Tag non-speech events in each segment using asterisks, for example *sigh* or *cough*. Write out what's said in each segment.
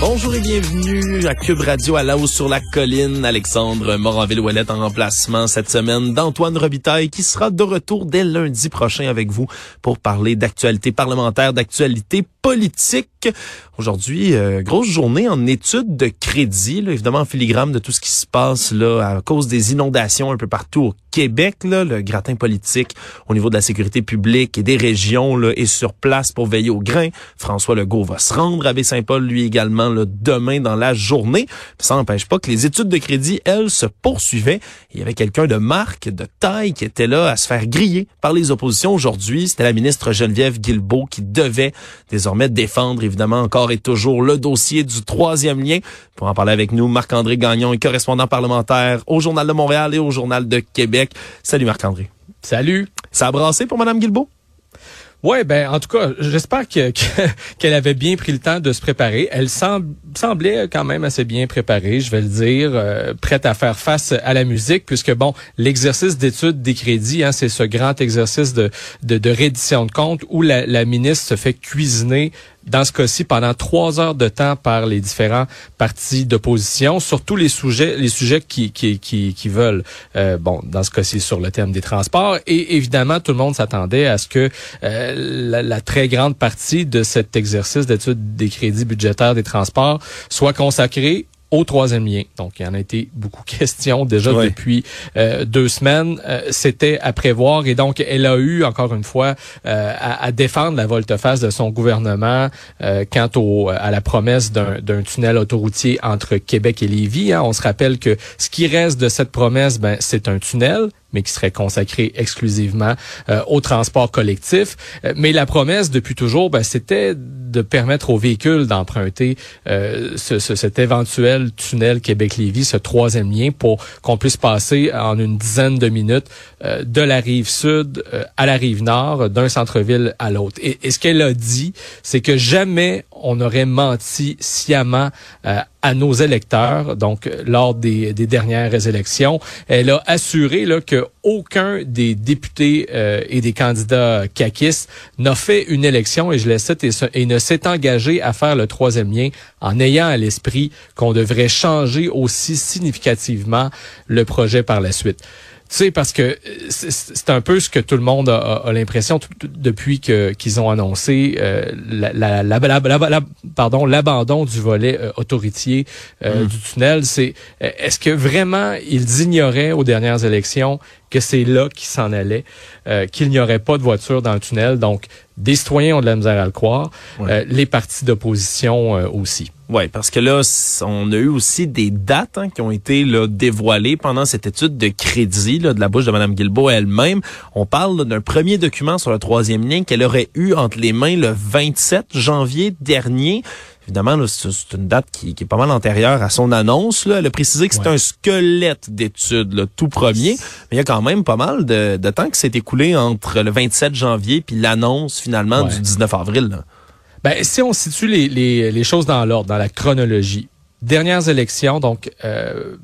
Bonjour et bienvenue à Cube Radio à la hausse sur la colline. Alexandre Moranville-Ouellette en remplacement cette semaine d'Antoine Robitaille qui sera de retour dès lundi prochain avec vous pour parler d'actualité parlementaire, d'actualité politique. Aujourd'hui, euh, grosse journée en études de crédit, là, évidemment en filigrane de tout ce qui se passe là à cause des inondations un peu partout au Québec. Là, le gratin politique au niveau de la sécurité publique et des régions là, est sur place pour veiller au grain. François Legault va se rendre à Baie-Saint-Paul, lui également, là, demain dans la journée. Ça n'empêche pas que les études de crédit, elles, se poursuivaient. Il y avait quelqu'un de marque, de taille, qui était là à se faire griller par les oppositions aujourd'hui. C'était la ministre Geneviève Guilbeault qui devait désormais défendre, évidemment, encore et toujours le dossier du troisième lien. Pour en parler avec nous, Marc-André Gagnon est correspondant parlementaire au Journal de Montréal et au Journal de Québec. Salut Marc-André. Salut. Ça a brassé pour Mme Guilbeault? Ouais, ben en tout cas, j'espère que *laughs* qu'elle avait bien pris le temps de se préparer. Elle semblait quand même assez bien préparée, je vais le dire, euh, prête à faire face à la musique, puisque bon, l'exercice d'étude des crédits, hein, c'est ce grand exercice de, de, de reddition de compte où la ministre se fait cuisiner dans ce cas-ci pendant trois heures de temps par les différents partis d'opposition sur tous les sujets, les sujets qui, qui, qui, qui veulent. Euh, bon, dans ce cas-ci sur le thème des transports. Et évidemment, tout le monde s'attendait à ce que euh, la, la, très grande partie de cet exercice d'étude des crédits budgétaires des transports soit consacrée au troisième lien. Donc, il y en a été beaucoup *laughs* question déjà depuis euh, deux semaines. Euh, c'était à prévoir et donc elle a eu encore une fois euh, à, à, défendre la volte-face de son gouvernement quant au, à la promesse d'un tunnel autoroutier entre Québec et Lévis. Hein. On se rappelle que ce qui reste de cette promesse, ben, c'est un tunnel mais qui serait consacré exclusivement euh, au transport collectif. Euh, mais la promesse depuis toujours, ben, c'était de permettre aux véhicules d'emprunter euh, ce, ce, cet éventuel tunnel Québec-Lévis, ce troisième lien, pour qu'on puisse passer en une dizaine de minutes euh, de la rive sud à la rive nord, d'un centre-ville à l'autre. Et, et, ce qu'elle a dit, c'est que jamais on aurait menti sciemment à nos électeurs, donc lors des, dernières élections. Elle a assuré là, que aucun des députés euh, et des candidats caquistes n'a fait une élection, et je et, et ne s'est engagé à faire le troisième lien en ayant à l'esprit qu'on devrait changer aussi significativement le projet par la suite. Tu sais, parce que c'est un peu ce que tout le monde a, a l'impression depuis que qu'ils ont annoncé euh, la, la, la, pardon l'abandon du volet euh, autoritier euh, mm. du tunnel. C'est est-ce que vraiment ils ignoraient aux dernières élections que c'est là qu'ils s'en allaient, qu'il n'y aurait pas de voiture dans le tunnel. Donc, des citoyens ont de la misère à le croire, les partis d'opposition aussi. Oui, parce que là, on a eu aussi des dates hein, qui ont été là, dévoilées pendant cette étude de crédit là, de la bouche de Mme Guilbeault elle-même. On parle d'un premier document sur le troisième lien qu'elle aurait eu entre les mains le 27 janvier dernier. Évidemment, c'est une date qui, qui, est pas mal antérieure à son annonce. Là. Elle a précisé que c'est un squelette d'études, tout premier. Mais il y a quand même pas mal de, de temps qui s'est écoulé entre le 27 janvier puis l'annonce finalement du 19 avril. Là. Ben, si on situe les, les, les choses dans l'ordre, dans la chronologie, dernières élections, donc euh,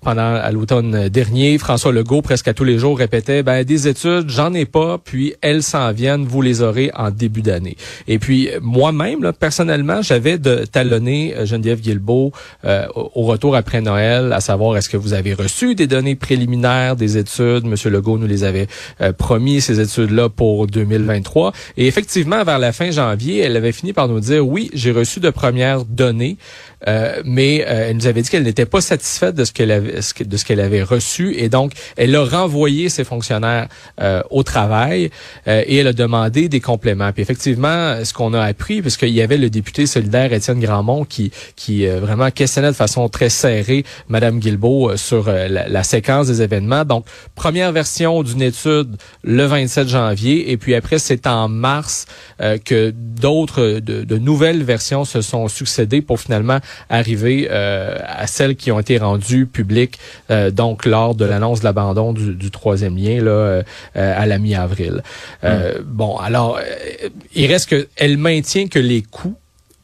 pendant à l'automne dernier, François Legault, presque à tous les jours, répétait ben des études, j'en ai pas, puis elles s'en viennent, vous les aurez en début d'année. Et puis moi-même, personnellement, j'avais de talonner euh, Geneviève Guilbeault euh, au retour après Noël, à savoir est-ce que vous avez reçu des données préliminaires des études? Monsieur Legault nous les avait euh, promis ces études-là pour 2023. Et effectivement, vers la fin janvier, elle avait fini par nous dire oui, j'ai reçu de premières données, mais elle nous avait dit qu'elle n'était pas satisfaite de ce qu'elle avait, de ce qu'elle avait reçu et donc elle a renvoyé ses fonctionnaires euh, au travail euh, et elle a demandé des compléments. Puis effectivement, ce qu'on a appris, puisqu'il y avait le député solidaire Étienne Grandmont qui qui euh, vraiment questionnait de façon très serrée Madame Guilbeault sur la, la, séquence des événements. Donc première version d'une étude le 27 janvier et puis après c'est en mars que d'autres de, de, nouvelles versions se sont succédées pour finalement arriver à celles qui ont été rendues public euh, donc lors de l'annonce de l'abandon du, troisième lien là euh, à la mi-avril. Euh, hmm. Bon, alors il reste que elle maintient que les coûts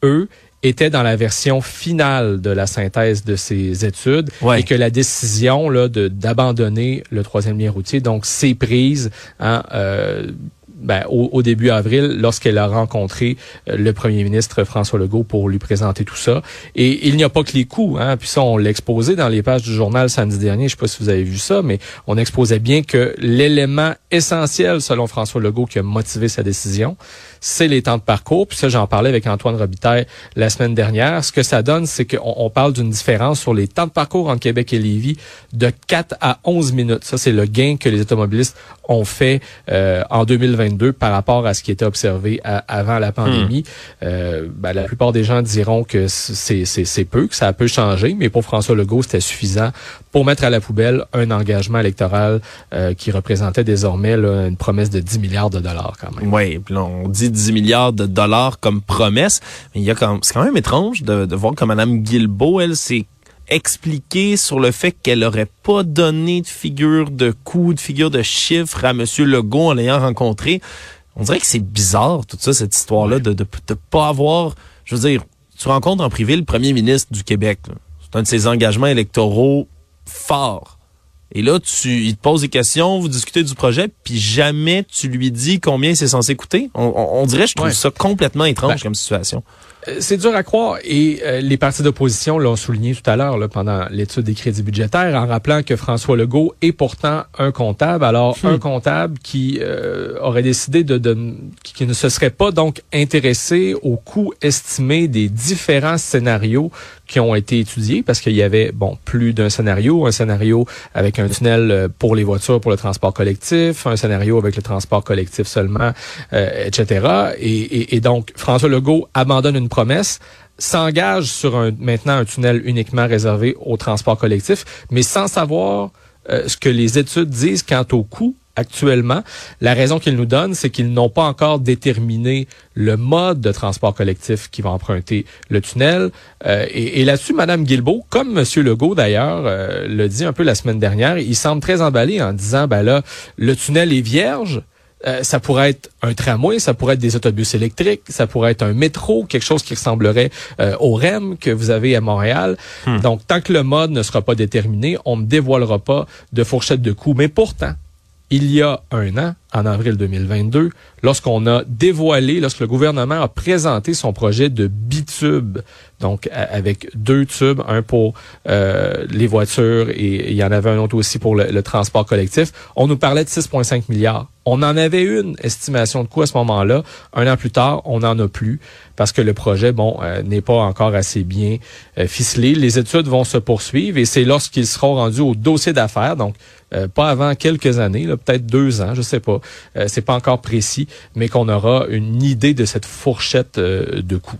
eux étaient dans la version finale de la synthèse de ces études et que la décision là de d'abandonner le troisième lien routier donc c'est prise hein, ben, au, début avril, lorsqu'elle a rencontré euh, le premier ministre François Legault pour lui présenter tout ça. Et il n'y a pas que les coûts. Hein, puis ça, on l'a exposé dans les pages du journal samedi dernier. Je sais pas si vous avez vu ça, mais on exposait bien que l'élément essentiel, selon François Legault, qui a motivé sa décision, c'est les temps de parcours. Puis ça, j'en parlais avec Antoine Robitaille la semaine dernière. Ce que ça donne, c'est qu'on on parle d'une différence sur les temps de parcours entre Québec et Lévis de 4 à 11 minutes. Ça, c'est le gain que les automobilistes ont fait euh, en 2022 par rapport à ce qui était observé avant la pandémie. Hmm. Euh, ben, la plupart des gens diront que c'est peu, que ça peut changer, mais pour François Legault, c'était suffisant pour mettre à la poubelle un engagement électoral euh, qui représentait désormais une promesse de 10 milliards de dollars quand même. Oui, puis on dit 10 milliards de dollars comme promesse, mais il y a quand c'est quand même étrange de, voir que Mme Guilbeault, elle, s'est expliquée sur le fait qu'elle aurait pas donné de figure de coût, de figure de chiffre à M. Legault en l'ayant rencontré. On dirait que c'est bizarre, tout ça, cette histoire-là, de, de pas avoir, je veux dire, tu rencontres en privé le premier ministre du Québec. C'est un de ses engagements électoraux fort. Et là, tu, il te pose des questions, vous discutez du projet, puis jamais tu lui dis combien c'est censé coûter. On, dirait, je trouve ça complètement étrange ben, comme situation. Euh, c'est dur à croire et euh, les partis d'opposition l'ont souligné tout à l'heure pendant l'étude des crédits budgétaires en rappelant que François Legault est pourtant un comptable. Alors hmm. un comptable qui euh, aurait décidé de, de qui, ne se serait pas donc intéressé au coût estimé des différents scénarios qui ont été étudiés parce qu'il y avait bon plus d'un scénario, un scénario avec un tunnel pour les voitures pour le transport collectif, un scénario avec le transport collectif seulement, etc. Et, et, et donc François Legault abandonne une s'engage sur un, maintenant un tunnel uniquement réservé au transport collectif, mais sans savoir euh, ce que les études disent quant au coût actuellement. La raison qu'ils nous donnent, c'est qu'ils n'ont pas encore déterminé le mode de transport collectif qui va emprunter le tunnel. Euh, et, là-dessus, Madame Guilbeault, comme Monsieur Legault d'ailleurs euh, le dit un peu la semaine dernière, il semble très emballé en disant, ben là, le tunnel est vierge. Euh, ça pourrait être un tramway, ça pourrait être des autobus électriques, ça pourrait être un métro, quelque chose qui ressemblerait euh, au REM que vous avez à Montréal. Hmm. Donc, tant que le mode ne sera pas déterminé, on ne dévoilera pas de fourchette de coûts. Mais pourtant, il y a un an, en avril 2022, lorsqu'on a dévoilé, lorsque le gouvernement a présenté son projet de bitube, donc avec deux tubes, un pour euh, les voitures et il y en avait un autre aussi pour le, transport collectif, on nous parlait de 6,5 milliards. On en avait une estimation de coût à ce moment-là. Un an plus tard, on n'en a plus parce que le projet, bon, euh, n'est pas encore assez bien euh, ficelé. Les études vont se poursuivre et c'est lorsqu'ils seront rendus au dossier d'affaires, donc pas avant quelques années, peut-être deux ans, je sais pas. C'est pas encore précis, mais qu'on aura une idée de cette fourchette de coûts.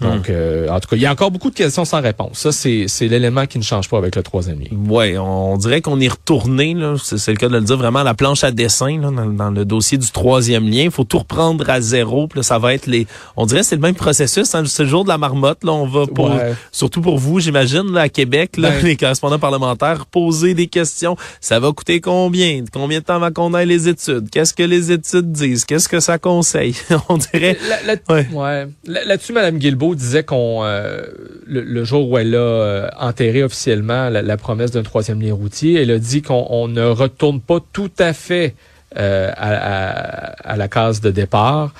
Donc, euh, en tout cas, il y a encore beaucoup de questions sans réponse. Ça, c'est, l'élément qui ne change pas avec le troisième lien. Oui, on dirait qu'on est retourné, là, c'est, le cas de le dire, vraiment à la planche à dessin là, dans, le dossier du troisième lien. Il faut tout reprendre à zéro. Puis là, ça va être les... On dirait que c'est le même processus. Hein, c'est le jour de la marmotte. Là, on va pour... Surtout pour vous, j'imagine, là, à Québec, là, *laughs* les correspondants parlementaires, poser des questions. Ça va coûter combien? Combien de temps va qu'on ait les études? Qu'est-ce que les études disent? Qu'est-ce que ça conseille? *laughs* on dirait... ouais. Là-dessus, Mme Guilbeault, disait qu'on euh, le, jour où elle a euh, enterré officiellement la, promesse d'un troisième lien routier, elle a dit qu'on ne retourne pas tout à fait euh, à, la case de départ.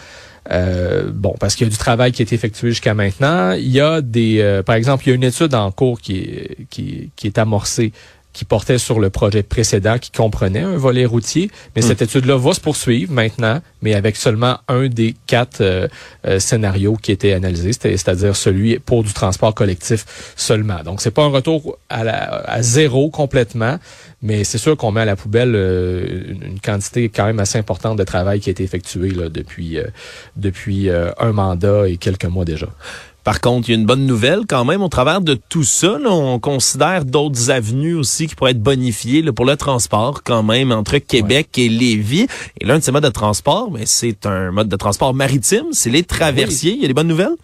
bon, parce qu'il y a du travail qui est effectué jusqu'à maintenant. Il y a des, par exemple, il y a une étude en cours qui qui, qui est amorcée qui portait sur le projet précédent qui comprenait un volet routier. Mais hmm. cette étude-là va se poursuivre maintenant, mais avec seulement un des quatre euh, euh, scénarios qui étaient analysés, c'est-à-dire celui pour du transport collectif seulement. Donc, c'est pas un retour à, la, à zéro complètement, mais c'est sûr qu'on met à la poubelle euh, une, quantité quand même assez importante de travail qui a été effectué là, depuis, depuis un mandat et quelques mois déjà. Par contre, il y a une bonne nouvelle quand même. Au travers de tout ça, on considère d'autres avenues aussi qui pourraient être bonifiées pour le transport quand même entre Québec et Lévis. Et l'un de ces modes de transport, mais ben, c'est un mode de transport maritime. C'est les traversiers. Il y a des bonnes nouvelles?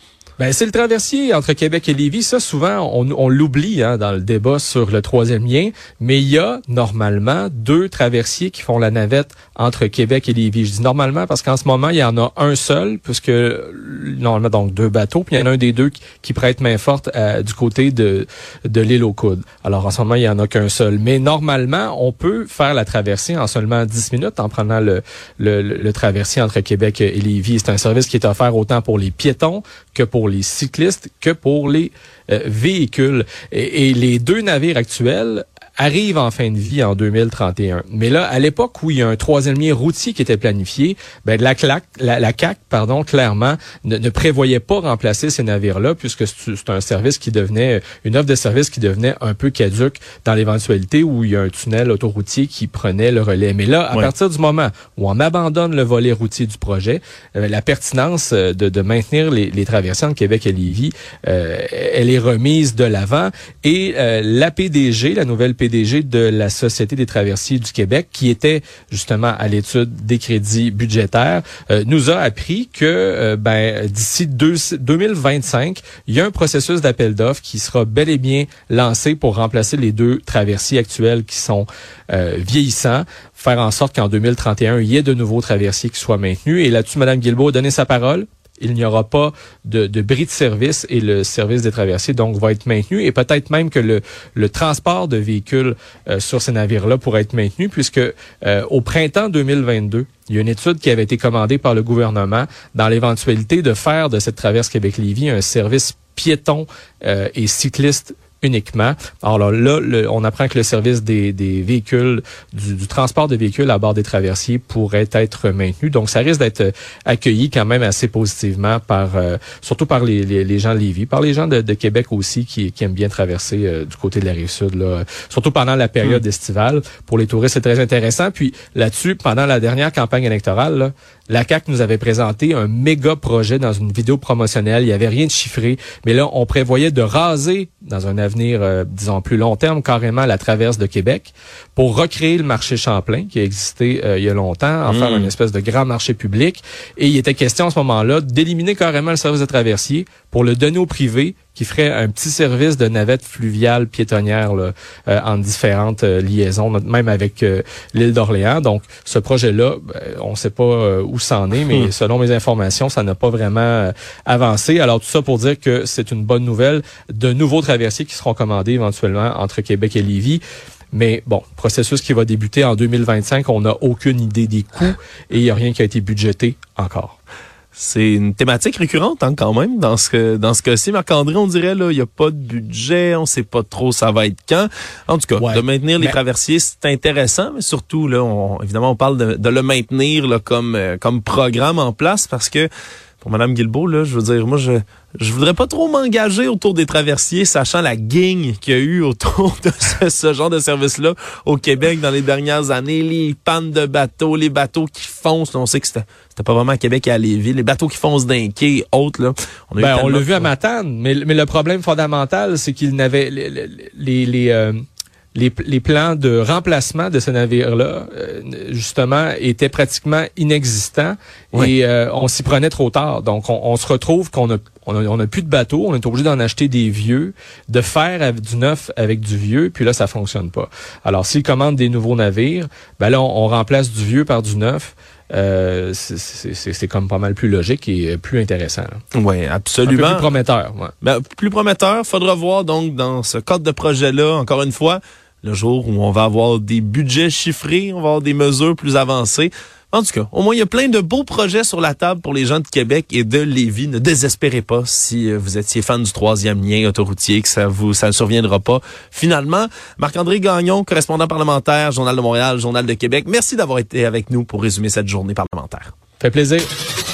Ben, c'est le traversier entre Québec et Lévis. Ça, souvent, on, on l'oublie hein, dans le débat sur le troisième lien. Mais il y a normalement deux traversiers qui font la navette entre Québec et Lévis. Je dis normalement parce qu'en ce moment, il y en a un seul, puisque normalement, donc deux bateaux, puis il y en a un des deux qui, prête main forte euh, du côté de, de l'île aux coudes. Alors, en ce moment, il y en a qu'un seul. Mais normalement, on peut faire la traversée en seulement 10 minutes en prenant le, le, le traversier entre Québec et Lévis. C'est un service qui est offert autant pour les piétons que pour les cyclistes que pour les euh, véhicules. Et, et, les deux navires actuels arrive en fin de vie en 2031. Mais là, à l'époque où il y a un troisième lien routier qui était planifié, ben la, CLAC, la, la CAC, pardon, clairement, ne, ne, prévoyait pas remplacer ces navires-là, puisque c'est un service qui devenait, une offre de service qui devenait un peu caduque dans l'éventualité où il y a un tunnel autoroutier qui prenait le relais. Mais là, à ouais. partir du moment où on abandonne le volet routier du projet, euh, la pertinence euh, de, de maintenir les, les traversées entre Québec et Lévis, euh, elle est remise de l'avant. Et euh, la PDG, la nouvelle PDG de la Société des traversiers du Québec, qui était justement à l'étude des crédits budgétaires, euh, nous a appris que euh, ben, d'ici 2025, il y a un processus d'appel d'offres qui sera bel et bien lancé pour remplacer les deux traversiers actuels qui sont euh, vieillissants, faire en sorte qu'en 2031, il y ait de nouveaux traversiers qui soient maintenus. Et là-dessus, Mme Guilbeault a donné sa parole il n'y aura pas de, de bris de service et le service des traversiers donc va être maintenu. Et peut-être même que le, transport de véhicules euh, sur ces navires-là pourrait être maintenu puisque euh, au printemps 2022, il y a une étude qui avait été commandée par le gouvernement dans l'éventualité de faire de cette traverse Québec-Lévis un service piéton euh, et cycliste uniquement. Alors là, le, on apprend que le service des, des véhicules, du, du, transport de véhicules à bord des traversiers pourrait être maintenu. Donc, ça risque d'être accueilli quand même assez positivement par, euh, surtout par les, les, les, gens de Lévis, par les gens de, de Québec aussi qui, qui, aiment bien traverser euh, du côté de la rive sud, là, surtout pendant la période mmh. estivale. Pour les touristes, c'est très intéressant. Puis là-dessus, pendant la dernière campagne électorale, là, la CAC nous avait présenté un méga projet dans une vidéo promotionnelle. Il n'y avait rien de chiffré, mais là, on prévoyait de raser dans un avenir, euh, disons, plus long terme, carrément la traverse de Québec pour recréer le marché Champlain qui a existé euh, il y a longtemps, en mmh. faire une espèce de grand marché public. Et il était question à ce moment-là d'éliminer carrément le service de traversier pour le donner au privé qui ferait un petit service de navette fluviale piétonnière là, euh, en différentes euh, liaisons, même avec euh, l'île d'Orléans. Donc, ce projet-là, ben, on ne sait pas euh, où ça en est, mais hmm. selon mes informations, ça n'a pas vraiment avancé. Alors, tout ça pour dire que c'est une bonne nouvelle. De nouveaux traversiers qui seront commandés éventuellement entre Québec et Lévis. Mais bon, processus qui va débuter en 2025, on n'a aucune idée des coûts et il n'y a rien qui a été budgété encore. C'est une thématique récurrente hein, quand même dans ce dans ce cas-ci. Marc-André, on dirait là, il y a pas de budget, on sait pas trop ça va être quand. En tout cas, ouais. de maintenir les traversiers, c'est intéressant, mais surtout là, on, évidemment, on parle de, de le maintenir là, comme euh, comme programme en place parce que pour Madame Guilbeault, là, je veux dire, moi, je je voudrais pas trop m'engager autour des traversiers, sachant la guigne qu'il y a eu autour de ce, ce genre de service-là au Québec dans les dernières années, les pannes de bateaux, les bateaux qui foncent. Là, on sait que c'était c'était pas vraiment à Québec et à Lévis, les bateaux qui foncent d'un quai, autres là. On ben, on l'a vu à Matane, mais mais le problème fondamental, c'est qu'il n'avait les les, les, les euh les, les, plans de remplacement de ce navire-là, euh, justement, étaient pratiquement inexistants oui. et euh, on s'y prenait trop tard. Donc, on, on se retrouve qu'on a on a, on a, plus de bateaux, on est obligé d'en acheter des vieux, de faire du neuf avec du vieux, puis là, ça fonctionne pas. Alors, s'ils commandent des nouveaux navires, ben là, on, on remplace du vieux par du neuf. Euh, c'est comme pas mal plus logique et plus intéressant. Oui, absolument. Un peu plus prometteur. Ouais. Ben, plus prometteur. Faudra voir donc dans ce cadre de projet-là, encore une fois, le jour où on va avoir des budgets chiffrés, on va avoir des mesures plus avancées. En tout cas, au moins, il y a plein de beaux projets sur la table pour les gens de Québec et de Lévis. Ne désespérez pas si euh, vous étiez fan du troisième lien autoroutier, que ça vous, ça ne surviendra pas. Finalement, Marc-André Gagnon, correspondant parlementaire, Journal de Montréal, Journal de Québec. Merci d'avoir été avec nous pour résumer cette journée parlementaire. Fait plaisir.